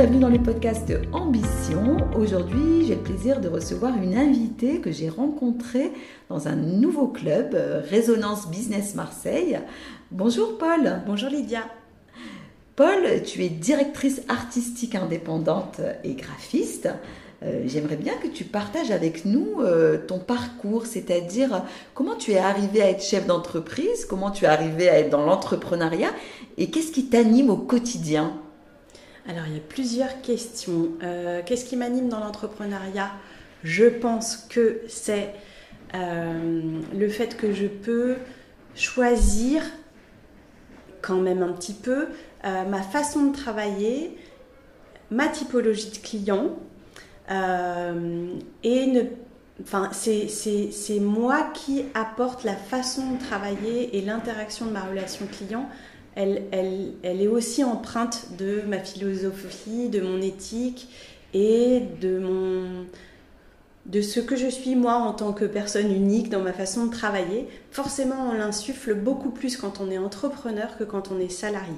bienvenue dans le podcast Ambition. Aujourd'hui, j'ai le plaisir de recevoir une invitée que j'ai rencontrée dans un nouveau club, Résonance Business Marseille. Bonjour Paul. Bonjour Lydia. Paul, tu es directrice artistique indépendante et graphiste. Euh, j'aimerais bien que tu partages avec nous euh, ton parcours, c'est-à-dire comment tu es arrivé à être chef d'entreprise, comment tu es arrivé à être dans l'entrepreneuriat et qu'est-ce qui t'anime au quotidien? Alors, il y a plusieurs questions. Euh, qu'est-ce qui m'anime dans l'entrepreneuriat? Je pense que c'est le fait que je peux choisir quand même un petit peu ma façon de travailler, ma typologie de clients euh, et Enfin, c'est moi qui apporte la façon de travailler et l'interaction de ma relation client. Elle, est aussi empreinte de ma philosophie, de mon éthique et de, de ce que je suis moi en tant que personne unique dans ma façon de travailler. Forcément, on l'insuffle beaucoup plus quand on est entrepreneur que quand on est salarié.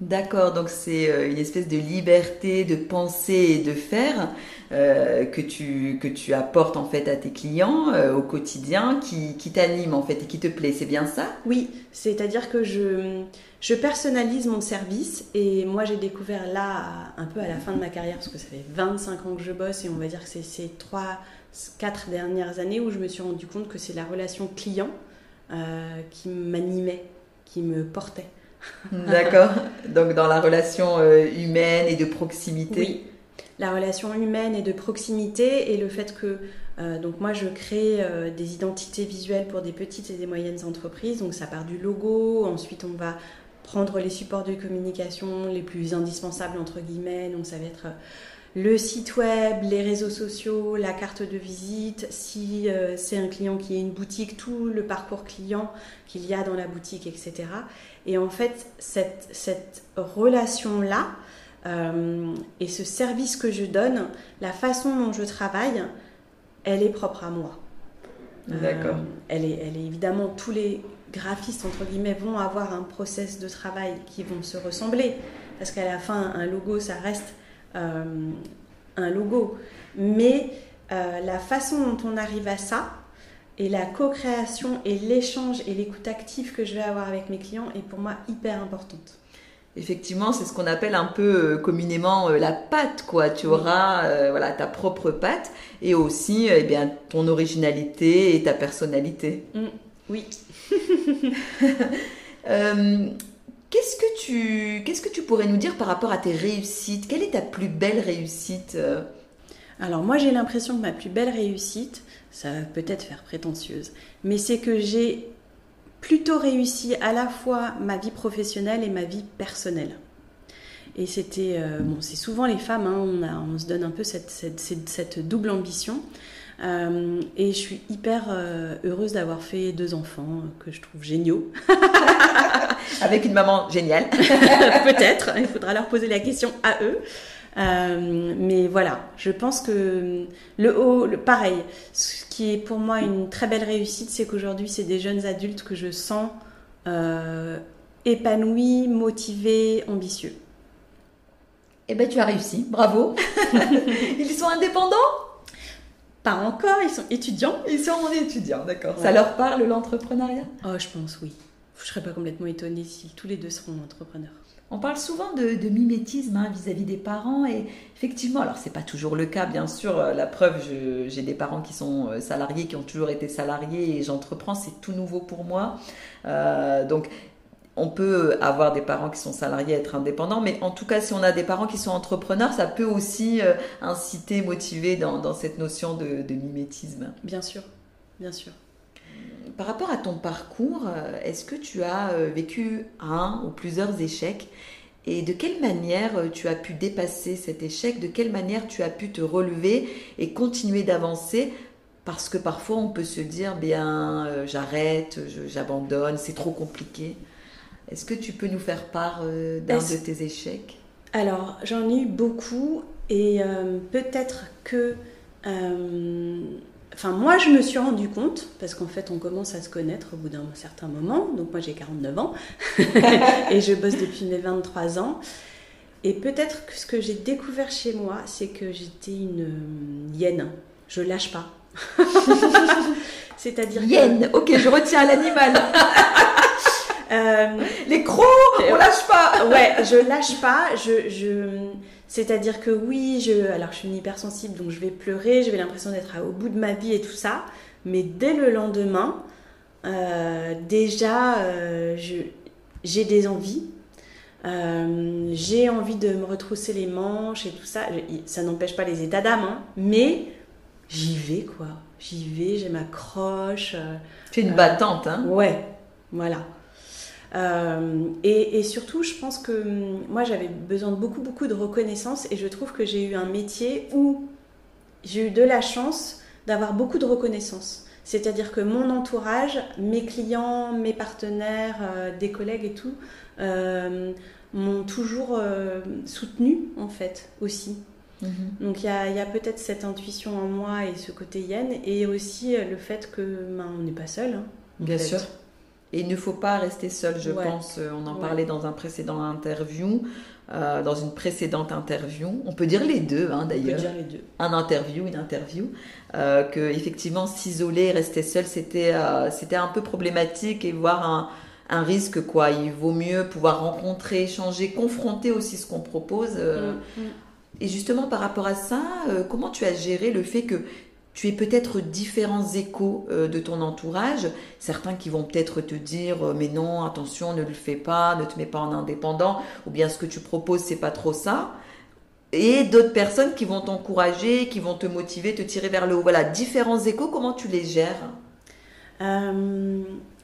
D'accord, donc c'est euh, une espèce de liberté de penser et de faire euh, que, tu, que tu apportes en fait à tes clients euh, au quotidien qui, qui t'anime en fait et qui te plaît, c'est bien ça? Oui, c'est-à-dire que je, je personnalise mon service et moi j'ai découvert là un peu à la fin de ma carrière parce que ça fait 25 ans que je bosse et on va dire que c'est ces 3 4 dernières années où je me suis rendu compte que c'est la relation client qui m'animait, qui me portait. D'accord. Donc dans la relation euh, humaine et de proximité. Oui. La relation humaine et de proximité et le fait que euh, donc moi je crée euh, des identités visuelles pour des petites et des moyennes entreprises. Donc ça part du logo, ensuite on va prendre les supports de communication les plus indispensables entre guillemets. Donc ça va être le site web, les réseaux sociaux, la carte de visite, si c'est un client qui a une boutique, tout le parcours client qu'il y a dans la boutique, etc. Et en fait, cette, cette relation-là euh, et ce service que je donne, la façon dont je travaille, elle est propre à moi. D'accord. Euh, elle, est, elle est évidemment, tous les graphistes, entre guillemets, vont avoir un process de travail qui vont se ressembler. Parce qu'à la fin, un logo, ça reste euh, un logo. Mais la façon dont on arrive à ça, et la co-création et l'échange et l'écoute active que je vais avoir avec mes clients est pour moi hyper importante. Effectivement, c'est ce qu'on appelle un peu euh, communément euh, la patte, quoi. Tu auras euh, voilà ta propre patte et aussi eh bien ton originalité et ta personnalité. Mm, oui. qu'est-ce que tu pourrais nous dire par rapport à tes réussites? Quelle est ta plus belle réussite Alors moi, j'ai l'impression que ma plus belle réussite, ça va peut-être faire prétentieuse, mais c'est que j'ai plutôt réussi à la fois ma vie professionnelle et ma vie personnelle. Et c'était, euh, bon, c'est souvent les femmes, hein, on, se donne un peu cette, double ambition. Euh, et je suis hyper euh, heureuse d'avoir fait deux enfants que je trouve géniaux. Avec une maman géniale. Peut-être, il faudra leur poser la question à eux. Euh, mais voilà, je pense que le haut, le, pareil, ce qui est pour moi une très belle réussite, c'est qu'aujourd'hui, c'est des jeunes adultes que je sens euh, épanouis, motivés, ambitieux. Eh ben, tu as réussi, bravo. ils sont indépendants Pas encore, ils sont étudiants. Ils sont étudiants, d'accord. Ça leur parle l'entrepreneuriat? Oh, je pense oui. Je serais pas complètement étonnée si tous les deux seront entrepreneurs. On parle souvent de, mimétisme hein, vis-à-vis des parents et effectivement, alors c'est pas toujours le cas, bien sûr. Euh, la preuve, j'ai des parents qui sont euh, salariés, qui ont toujours été salariés et j'entreprends, c'est tout nouveau pour moi. Euh, donc on peut avoir des parents qui sont salariés, être indépendants, mais en tout cas, si on a des parents qui sont entrepreneurs, ça peut aussi inciter, motiver dans, cette notion de mimétisme. Bien sûr, bien sûr par rapport à ton parcours, euh, est-ce que tu as euh, vécu un ou plusieurs échecs? Et de quelle manière euh, tu as pu dépasser cet échec? De quelle manière tu as pu te relever et continuer d'avancer? Parce que parfois on peut se dire, bien, j'arrête, j'abandonne, c'est trop compliqué. Est-ce que tu peux nous faire part d'un de tes échecs? Alors, j'en ai eu beaucoup et peut-être que Enfin, moi, je me suis rendu compte, parce qu'en fait, on commence à se connaître au bout d'un certain moment. Donc, moi, j'ai 49 ans et je bosse depuis mes 23 ans. Et peut-être que ce que j'ai découvert chez moi, c'est que j'étais une euh, hyène. Je lâche pas. C'est-à-dire hyène. Ok, je retiens l'animal. Euh, les crocs, on lâche pas. ouais, je lâche pas. Je, je... C'est-à-dire que oui, je, alors je suis une hypersensible, donc je vais pleurer, j'ai l'impression d'être au bout de ma vie et tout ça. Mais dès le lendemain, euh, déjà, j'ai des envies. Euh, j'ai envie de me retrousser les manches et tout ça. Ça n'empêche pas les états d'âme, hein, mais j'y vais quoi. J'y vais, j'ai ma croche. Euh, tu es une battante, hein Ouais, voilà. Euh, et, et, surtout, je pense que hum, moi, j'avais besoin de beaucoup, beaucoup de reconnaissance et je trouve que j'ai eu un métier où j'ai eu de la chance d'avoir beaucoup de reconnaissance. C'est-à-dire que mon entourage, mes clients, mes partenaires, des collègues et tout, euh, m'ont toujours euh, soutenu en fait aussi. Mhm. Donc il y a, peut-être cette intuition en moi et ce côté yen, et aussi euh, le fait que ben, on n'est pas seul. Hein, Bien sûr. Et il ne faut pas rester seul, je pense. On en parlait dans un précédent interview, dans une précédente interview. On peut dire les deux, hein, d'ailleurs. On peut dire les deux. Un interview, une interview. que effectivement, s'isoler, rester seul, c'était c'était un peu problématique et voir un un risque quoi. Il vaut mieux pouvoir rencontrer, échanger, confronter aussi ce qu'on propose. Euh. Mm, mm. Et justement par rapport à ça, euh, comment tu as géré le fait que tu aies peut-être différents échos euh, de ton entourage, certains qui vont peut-être te dire mais non, attention, ne le fais pas, ne te mets pas en indépendant, ou bien ce que tu proposes c'est pas trop ça. Et d'autres personnes qui vont t'encourager, qui vont te motiver, te tirer vers le haut. Voilà, différents échos, comment tu les gères?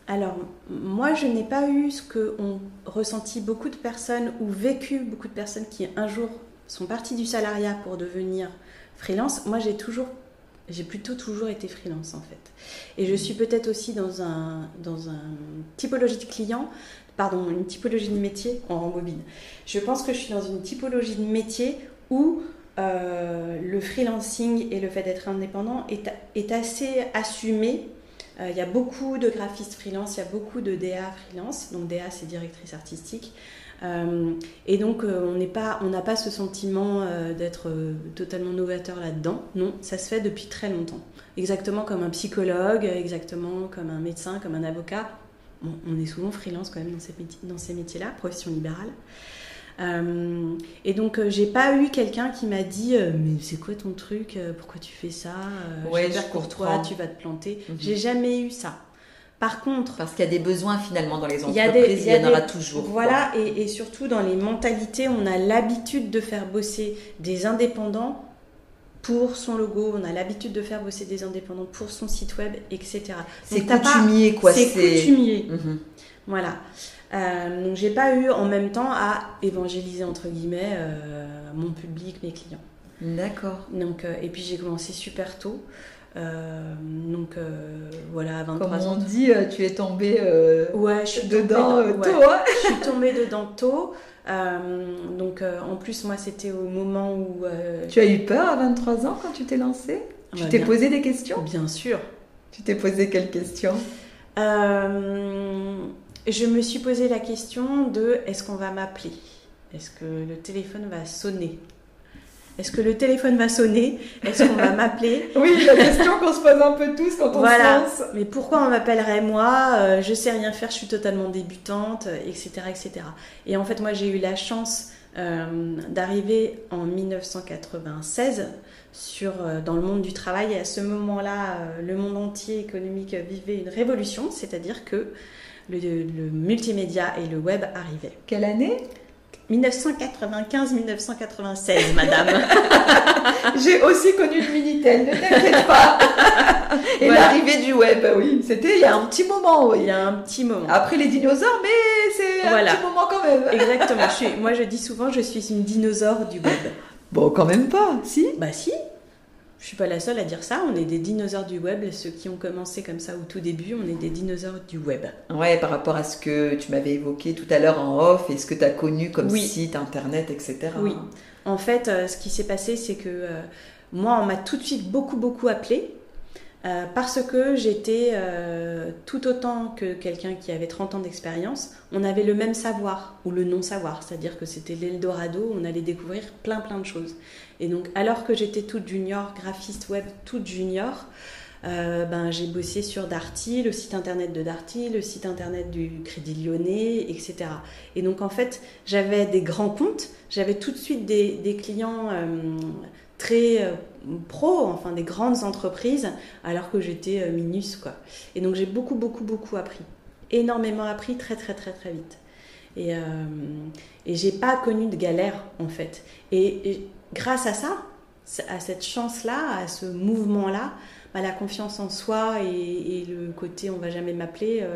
Alors, moi, je n'ai pas eu ce que ont ressenti beaucoup de personnes ou vécu beaucoup de personnes qui un jour sont parties du salariat pour devenir freelance. Moi, j'ai toujours, j'ai plutôt toujours été freelance en fait. Et je suis peut-être aussi dans un, dans typologie de client, pardon, une typologie de métier en rembobine. Je pense que je suis dans une typologie de métier où euh, le freelancing et le fait d'être indépendant est, assez assumé il y a beaucoup de graphistes freelance, il y a beaucoup de DA freelance. Donc DA, c'est directrice artistique. Euh, et donc, euh, on n'a pas ce sentiment d'être totalement novateur là-dedans. Non, ça se fait depuis très longtemps. Exactement comme un psychologue, exactement comme un médecin, comme un avocat. on est souvent freelance quand même dans ces métiers-là, profession libérale. Euh, et donc, euh, j'ai pas eu quelqu'un qui m'a dit euh, Mais c'est quoi ton truc Pourquoi tu fais ça Ouais, je pour toi, tu vas te planter. Mhm. J'ai jamais eu ça. Par contre, parce qu'il y a des besoins finalement dans les entreprises, il y, en aura toujours. Voilà, et, et, surtout dans les mentalités, on a l'habitude de faire bosser des indépendants pour son logo, on a l'habitude de faire bosser des indépendants pour son site web, etc. C'est coutumier, quoi. C'est coutumier. Mhm. Voilà. Euh, donc j'ai pas eu en même temps à évangéliser entre guillemets euh, mon public, mes clients. D'accord. Donc euh, et puis j'ai commencé super tôt. donc voilà, à 23 Comme on ans. dit, tu es tombée ouais, je suis dedans tôt. Hein. je suis tombée dedans tôt. Donc en plus moi c'était au moment où... Tu as eu peur à 23 ans quand tu t'es lancée? Tu t'es posé des questions? Bien sûr. Tu t'es posé quelles questions? Je me suis posé la question de est-ce qu'on va m'appeler? Est-ce que le téléphone va sonner? Est-ce que le téléphone va sonner? Est-ce qu'on va m'appeler? Oui, la question qu'on se pose un peu tous quand on voilà. se lance. Mais pourquoi on m'appellerait moi? Euh, Je sais rien faire, je suis totalement débutante, etc., euh, etc. Et en fait, moi, j'ai eu la chance euh, d'arriver en 1996 sur, dans le monde du travail. Et à ce moment-là, le monde entier économique vivait une révolution, c'est-à-dire que le, multimédia et le web arrivaient. Quelle année? 1995-1996, madame. J'ai aussi connu le Minitel, ne t'inquiète pas. Et l'arrivée du web, oui, c'était il y a un petit moment, oui. Il y a un petit moment. Après les dinosaures, mais c'est un petit moment quand même. Exactement. moi, je dis souvent, je suis une dinosaure du web. Bon, quand même pas, si? Bah si. Je suis pas la seule à dire ça. On est des dinosaures du web. Ceux qui ont commencé comme ça au tout début, on est des dinosaures du web. Ouais, par rapport à ce que tu m'avais évoqué tout à l'heure en off et ce que tu as connu comme site internet, etc. Oui. En fait, euh, ce qui s'est passé, c'est que euh, moi, on m'a tout de suite beaucoup, beaucoup appelé. Euh, parce que j'étais euh, tout autant que quelqu'un qui avait 30 ans d'expérience, on avait le même savoir ou le non-savoir, c'est-à-dire que c'était l'Eldorado, on allait découvrir plein plein de choses. Et donc alors que j'étais toute junior, graphiste web toute junior, euh, ben, j'ai bossé sur Darty, le site internet de Darty, le site internet du Crédit Lyonnais, etc. Et donc en fait, j'avais des grands comptes, j'avais tout de suite des, des clients très euh, pro, enfin des grandes entreprises, alors que j'étais euh, minus. Et donc j'ai beaucoup beaucoup beaucoup appris, énormément appris très très très très vite. Et, euh, et j'ai pas connu de galère en fait. Et, grâce à ça, à cette chance-là, à ce mouvement-là, bah, la confiance en soi et, le côté on va jamais m'appeler,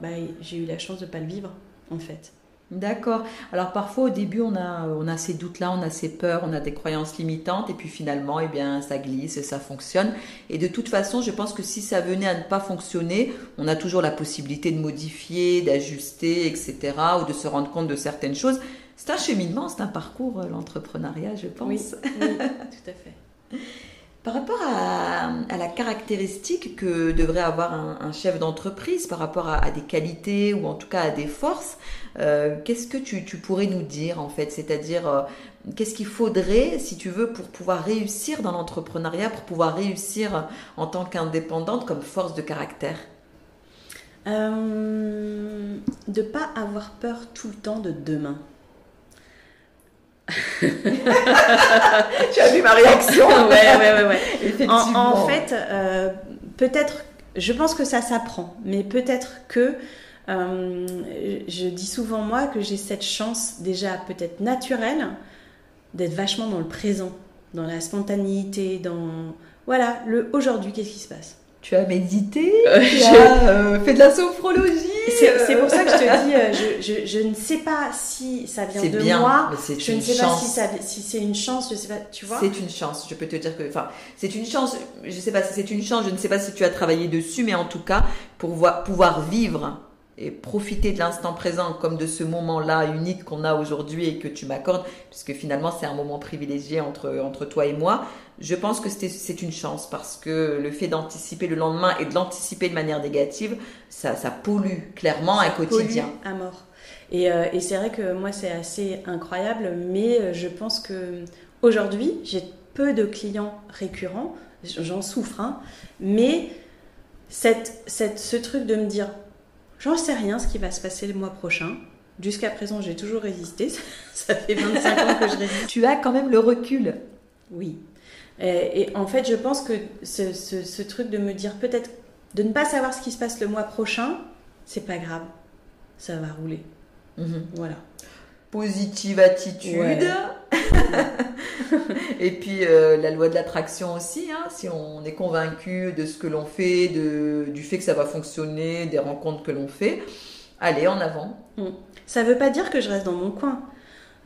bah, j'ai eu la chance de pas le vivre en fait. D'accord. Alors parfois au début on a, on a ces doutes-là, on a ces peurs, on a des croyances limitantes et puis finalement eh bien ça glisse et ça fonctionne. Et de toute façon je pense que si ça venait à ne pas fonctionner, on a toujours la possibilité de modifier, d'ajuster, etc. ou de se rendre compte de certaines choses. C'est un cheminement, c'est un parcours euh, l'entrepreneuriat je pense. Oui, oui tout à fait. Par rapport à, la caractéristique que devrait avoir un, chef d'entreprise, par rapport à, des qualités ou en tout cas à des forces, euh, qu'est-ce que tu, pourrais nous dire en fait? C'est-à-dire, euh, qu'est-ce qu'il faudrait, si tu veux, pour pouvoir réussir dans l'entrepreneuriat, pour pouvoir réussir en tant qu'indépendante comme force de caractère? Euh, De pas avoir peur tout le temps de demain. tu as vu ma réaction. Ouais, ouais, ouais. En, fait, euh, peut-être, je pense que ça s'apprend, mais peut-être que euh, je dis souvent moi que j'ai cette chance déjà peut-être naturelle d'être vachement dans le présent, dans la spontanéité, dans voilà le aujourd'hui, qu'est-ce qui se passe? Tu as médité, euh, tu as euh, fait de la sophrologie. C'est pour ça que je te dis, euh, je, je, ne sais pas si ça vient de bien, moi. Mais je ne sais chance. pas si, si c'est une chance, je sais pas, tu vois. C'est une chance, je peux te dire que, enfin, c'est une chance, je sais pas si c'est une chance, je ne sais pas si tu as travaillé dessus, mais en tout cas, pour voir, pouvoir vivre et profiter de l'instant présent comme de ce moment-là unique qu'on a aujourd'hui et que tu m'accordes, puisque finalement c'est un moment privilégié entre, entre toi et moi, je pense que c'est une chance parce que le fait d'anticiper le lendemain et de l'anticiper de manière négative, ça, ça pollue clairement un quotidien. à mort. Et, euh, et c'est vrai que moi c'est assez incroyable, mais euh, je pense que aujourd'hui j'ai peu de clients récurrents, j'en souffre, hein, mais cette, cette, ce truc de me dire J'en sais rien ce qui va se passer le mois prochain. Jusqu'à présent, j'ai toujours résisté. Ça fait 25 ans que je résiste. Tu as quand même le recul. Oui. Et, en fait, je pense que ce, truc de me dire peut-être de ne pas savoir ce qui se passe le mois prochain, c'est pas grave. Ça va rouler. Mhm. Voilà. Positive attitude. et puis euh, la loi de l'attraction aussi, hein, si on est convaincu de ce que l'on fait, du fait que ça va fonctionner, des rencontres que l'on fait, allez en avant. Mm. Ça ne veut pas dire que je reste dans mon coin.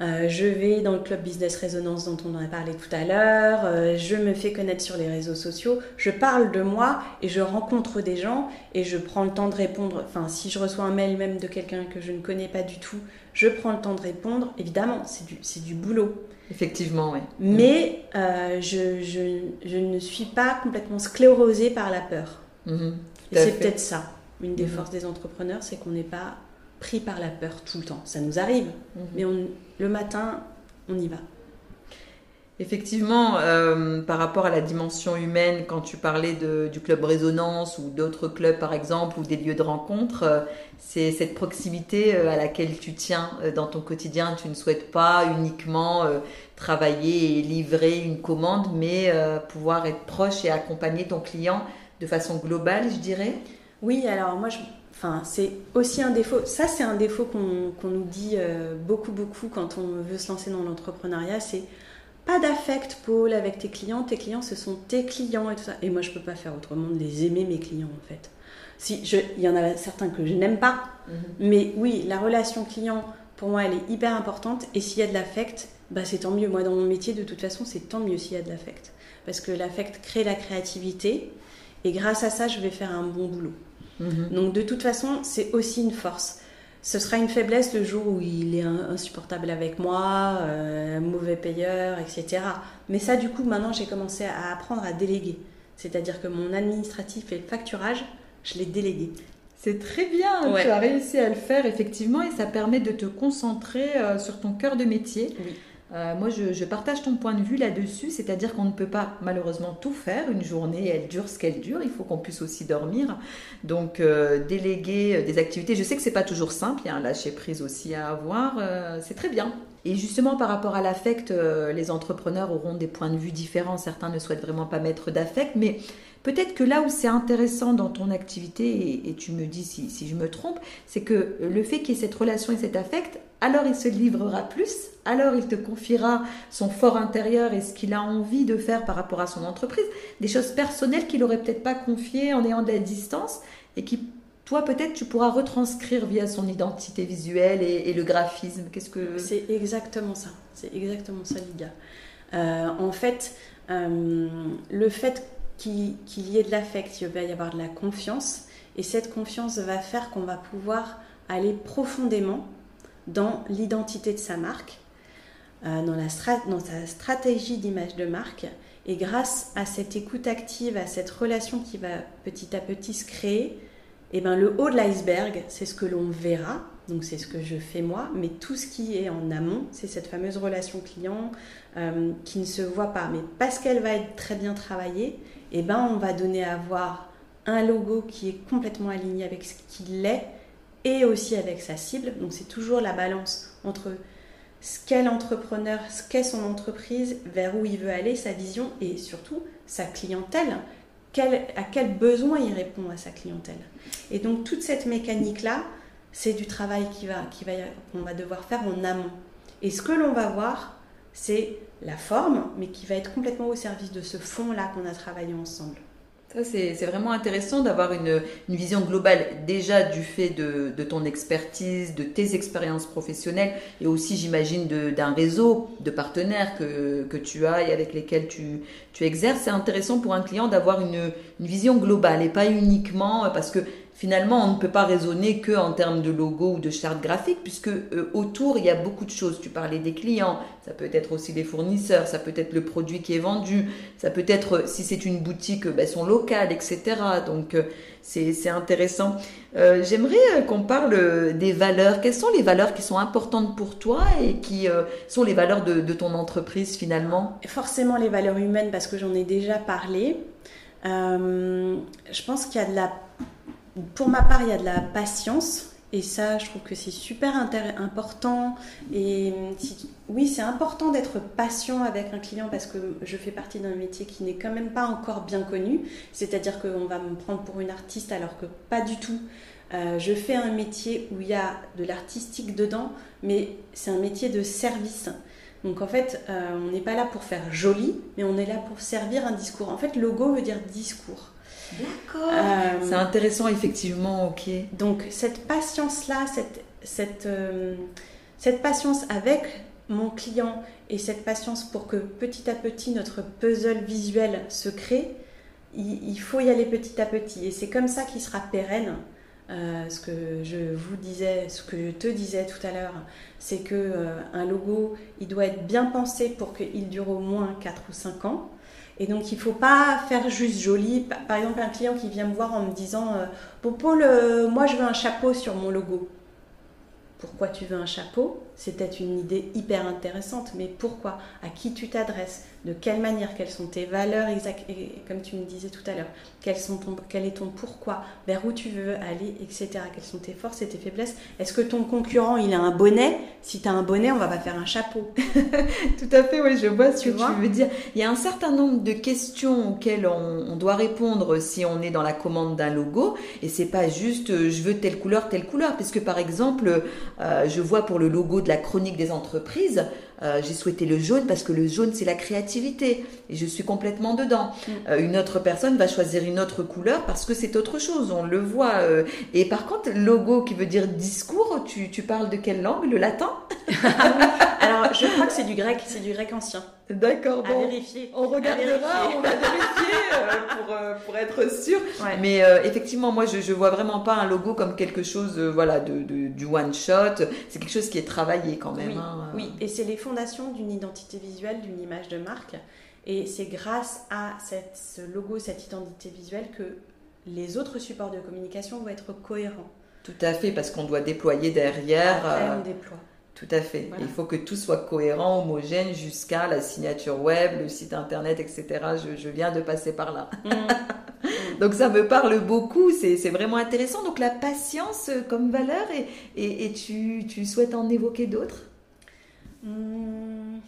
Euh, je vais dans le club Business Résonance dont on en a parlé tout à l'heure, euh, je me fais connaître sur les réseaux sociaux, je parle de moi et je rencontre des gens et je prends le temps de répondre. Enfin, si je reçois un mail même de quelqu'un que je ne connais pas du tout, je prends le temps de répondre. Évidemment, c'est du, du boulot. Effectivement, oui. Mais euh, je, je, je, ne suis pas complètement sclérosée par la peur. Mhm. et c'est peut-être ça. Une des mhm. forces des entrepreneurs, c'est qu'on n'est pas pris par la peur tout le temps. Ça nous arrive, mhm. mais on, le matin, on y va. Effectivement, euh, par rapport à la dimension humaine, quand tu parlais du club Résonance ou d'autres clubs par exemple, ou des lieux de rencontre, euh, c'est cette proximité euh, à laquelle tu tiens dans ton quotidien. Tu ne souhaites pas uniquement travailler et livrer une commande, mais pouvoir être proche et accompagner ton client de façon globale, je dirais. Oui, alors moi, je, Enfin, c'est aussi un défaut. Ça, c'est un défaut qu'on nous dit beaucoup, beaucoup quand on veut se lancer dans l'entrepreneuriat. C'est pas d'affect, Paul, avec tes clients. Tes clients, ce sont tes clients et tout ça. Et moi, je peux pas faire autrement de les aimer, mes clients, en fait. Si je, il y en a certains que je n'aime pas, mhm. mais oui, la relation client, pour moi, elle est hyper importante. Et s'il y a de l'affect, bah, c'est tant mieux. Moi, dans mon métier, de toute façon, c'est tant mieux s'il y a de l'affect. Parce que l'affect crée la créativité. Et grâce à ça, je vais faire un bon boulot. Mhm. Donc, de toute façon, c'est aussi une force ce sera une faiblesse le jour où il est insupportable avec moi, euh, mauvais payeur, etc. Mais ça, du coup, maintenant, j'ai commencé à apprendre à déléguer. C'est-à-dire que mon administratif et le facturage, je l'ai délégué. C'est très bien, tu as réussi à le faire effectivement et ça permet de te concentrer sur ton cœur de métier. Oui. Euh, moi, je, partage ton point de vue là-dessus, c'est-à-dire qu'on ne peut pas malheureusement tout faire. Une journée, elle dure ce qu'elle dure. Il faut qu'on puisse aussi dormir. Donc, euh, déléguer euh, des activités. Je sais que c'est pas toujours simple. Il y a un lâcher prise aussi à avoir. c'est très bien. Et justement, par rapport à l'affect, les entrepreneurs auront des points de vue différents. Certains ne souhaitent vraiment pas mettre d'affect, mais Peut-être que là où c'est intéressant dans ton activité, et, tu me dis si je me trompe, c'est que le fait qu'il y ait cette relation et cet affect, alors il se livrera plus, alors il te confiera son fort intérieur et ce qu'il a envie de faire par rapport à son entreprise, des choses personnelles qu'il n'aurait peut-être pas confiées en ayant de la distance et qui, toi, peut-être, tu pourras retranscrire via son identité visuelle et, le graphisme. Qu'est-ce que C'est exactement ça. C'est exactement ça, Lydia. Euh, en fait, euh, le fait qu'il y ait de l'affect, il va y avoir de la confiance, et cette confiance va faire qu'on va pouvoir aller profondément dans l'identité de sa marque, euh, dans, sa stratégie d'image de marque. Et grâce à cette écoute active, à cette relation qui va petit à petit se créer, eh ben, le haut de l'iceberg, c'est ce que l'on verra, donc c'est ce que je fais moi, mais tout ce qui est en amont, c'est cette fameuse relation client euh, qui ne se voit pas. Mais parce qu'elle va être très bien travaillée, eh ben, on va donner à voir un logo qui est complètement aligné avec ce qu'il est et aussi avec sa cible. Donc c'est toujours la balance entre ce qu'est l'entrepreneur, ce qu'est son entreprise, vers où il veut aller, sa vision et surtout sa clientèle. à quel besoin il répond à sa clientèle. Et donc toute cette mécanique-là, c'est du travail qu'on va, qui va, va devoir faire en amont. Et ce que l'on va voir, c'est la forme, mais qui va être complètement au service de ce fond-là qu'on a travaillé ensemble. Ça, c'est vraiment intéressant d'avoir une, vision globale déjà du fait de, ton expertise, de tes expériences professionnelles et aussi, j'imagine, d'un réseau de partenaires que, tu as et avec lesquels tu, exerces. C'est intéressant pour un client d'avoir une, une, vision globale et pas uniquement parce que finalement, on ne peut pas raisonner que en termes de logo ou de charte graphique, puisque euh, autour, il y a beaucoup de choses. Tu parlais des clients, ça peut être aussi des fournisseurs, ça peut être le produit qui est vendu, ça peut être, si c'est une boutique, ben, son local, etc. Donc, euh, c'est intéressant. Euh, j'aimerais qu'on parle des valeurs. Quelles sont les valeurs qui sont importantes pour toi et qui sont les valeurs de, de, ton entreprise finalement? Forcément les valeurs humaines, parce que j'en ai déjà parlé. je pense qu'il y a de la pour ma part, il y a de la patience. Et ça, je trouve que c'est super important. Et oui, c'est important d'être patient avec un client parce que je fais partie d'un métier qui n'est quand même pas encore bien connu. C'est-à-dire qu'on va me prendre pour une artiste alors que pas du tout. Euh, je fais un métier où il y a de l'artistique dedans, mais c'est un métier de service. Donc en fait, euh, on n'est pas là pour faire joli, mais on est là pour servir un discours. En fait, logo veut dire discours. D'accord. Euh, c'est intéressant, effectivement, ok. Donc, cette patience-là, cette, cette, euh, cette patience avec mon client et cette patience pour que petit à petit notre puzzle visuel se crée, il, faut y aller petit à petit. Et c'est comme ça qu'il sera pérenne. Euh, ce que je vous disais, ce que je te disais tout à l'heure, c'est que un logo, il doit être bien pensé pour qu'il dure au moins 4 ou 5 ans. Et donc, il ne faut pas faire juste joli. Par exemple, un client qui vient me voir en me disant Bon, Paul, euh, moi, je veux un chapeau sur mon logo. Pourquoi tu veux un chapeau? C'est peut-être une idée hyper intéressante, mais pourquoi? À qui tu t'adresses? De quelle manière? Quelles sont tes valeurs exactes Et comme tu me disais tout à l'heure, quel, quel est ton pourquoi? Vers où tu veux aller, etc. Quelles sont tes forces et tes faiblesses? Est-ce que ton concurrent, il a un bonnet? Si tu as un bonnet, on va pas faire un chapeau. tout à fait, oui, je vois ce que tu veux dire. Il y a un certain nombre de questions auxquelles on, doit répondre si on est dans la commande d'un logo, et c'est pas juste euh, je veux telle couleur, telle couleur, puisque par exemple, euh, je vois pour le logo de la chronique des entreprises, euh, j'ai souhaité le jaune parce que le jaune c'est la créativité et je suis complètement dedans. Mm. Euh, une autre personne va choisir une autre couleur parce que c'est autre chose, on le voit. et par contre, logo qui veut dire discours, tu, tu parles de quelle langue Le latin? Alors je crois que c'est du grec, c'est du grec ancien. D'accord, bon. vérifier. On regardera, on va vérifier euh, pour, euh, pour, être sûr. Mais euh, effectivement, moi, je, je vois vraiment pas un logo comme quelque chose, voilà, de, du one shot. C'est quelque chose qui est travaillé quand même. Oui, hein. oui. et c'est les fondations d'une identité visuelle, d'une image de marque. Et c'est grâce à cette, ce logo, cette identité visuelle que les autres supports de communication vont être cohérents. Tout à fait, parce qu'on doit déployer derrière. Après, on déploie. Tout à fait. Voilà. Il faut que tout soit cohérent, homogène jusqu'à la signature web, le site internet, etc. Je, je viens de passer par là. Mm. Donc ça me parle beaucoup, c'est vraiment intéressant. Donc la patience euh, comme valeur, et, et, et tu, tu souhaites en évoquer d'autres? Hmm.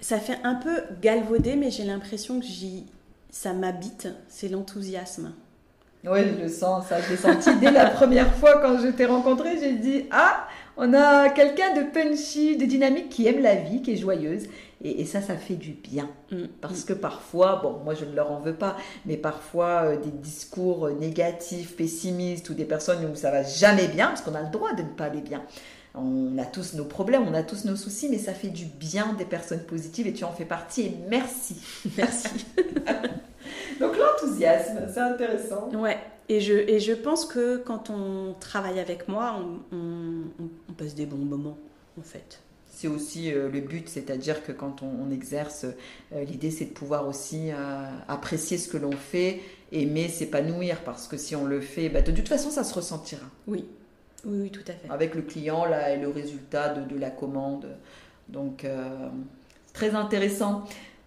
Ça fait un peu galvaudé, mais j'ai l'impression que j'y, ça m'habite. C'est l'enthousiasme. Oui, je le sens, ça, je l'ai senti dès la première fois quand je t'ai rencontré. J'ai dit Ah, on a quelqu'un de punchy, de dynamique, qui aime la vie, qui est joyeuse. Et, et ça, ça fait du bien. Mm. Parce que parfois, bon, moi je ne leur en veux pas, mais parfois euh, des discours euh, négatifs, pessimistes ou des personnes où ça va jamais bien, parce qu'on a le droit de ne pas aller bien. On a tous nos problèmes, on a tous nos soucis, mais ça fait du bien des personnes positives et tu en fais partie et merci. Merci. Donc l'enthousiasme, c'est intéressant. Ouais. Et je, et je pense que quand on travaille avec moi, on, on- on passe des bons moments, en fait. C'est aussi euh, le but, c'est-à-dire que quand on, on exerce, euh, l'idée c'est de pouvoir aussi euh, apprécier ce que l'on fait, aimer, s'épanouir, parce que si on le fait, bah, de toute façon ça se ressentira Oui. Oui, oui, tout à fait. avec le client là, et le résultat de, de la commande. Donc très intéressant.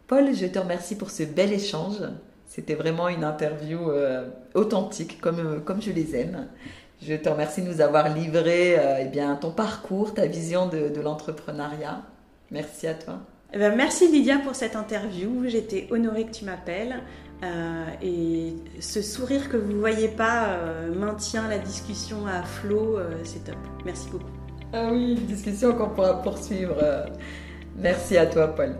Paul, je te remercie pour ce bel échange. C'était vraiment une interview euh, authentique, comme, euh, comme je les aime. Je te remercie de nous avoir livré euh, eh bien, ton parcours, ta vision de, de l'entrepreneuriat. Merci à toi. Eh ben, merci Lydia pour cette interview. J'étais honorée que tu m'appelles. Euh, et ce sourire que vous ne voyez pas euh, maintient la discussion à flot. euh, c'est top. Merci beaucoup. Ah oui, une discussion qu'on pourra poursuivre. Merci à toi, Paul.